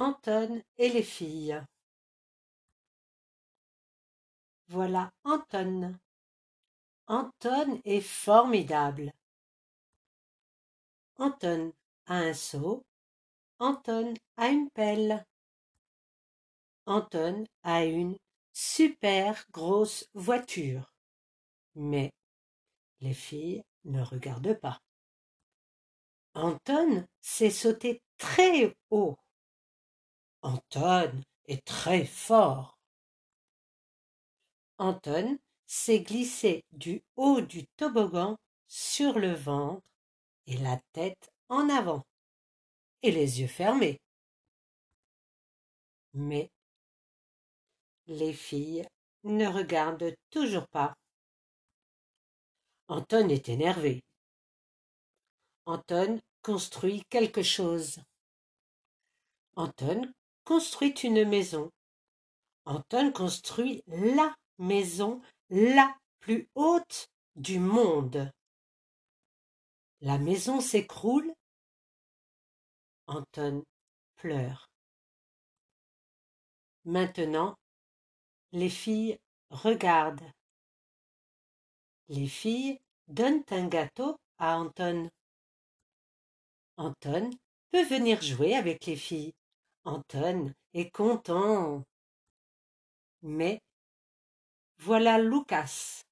Anton et les filles. Voilà Anton. Anton est formidable. Anton a un seau. Anton a une pelle. Anton a une super grosse voiture. Mais les filles ne regardent pas. Anton sait sauter très haut. Anton est très fort. Anton s'est glissé du haut du toboggan sur le ventre et la tête en avant et les yeux fermés. Mais les filles ne regardent toujours pas. Anton est énervé. Anton construit quelque chose. Anton construit une maison. Anton construit la maison la plus haute du monde. La maison s'écroule. Anton pleure. Maintenant, les filles regardent. Les filles donnent un gâteau à Anton. Anton peut venir jouer avec les filles. Anton est content. Mais voilà Lucas.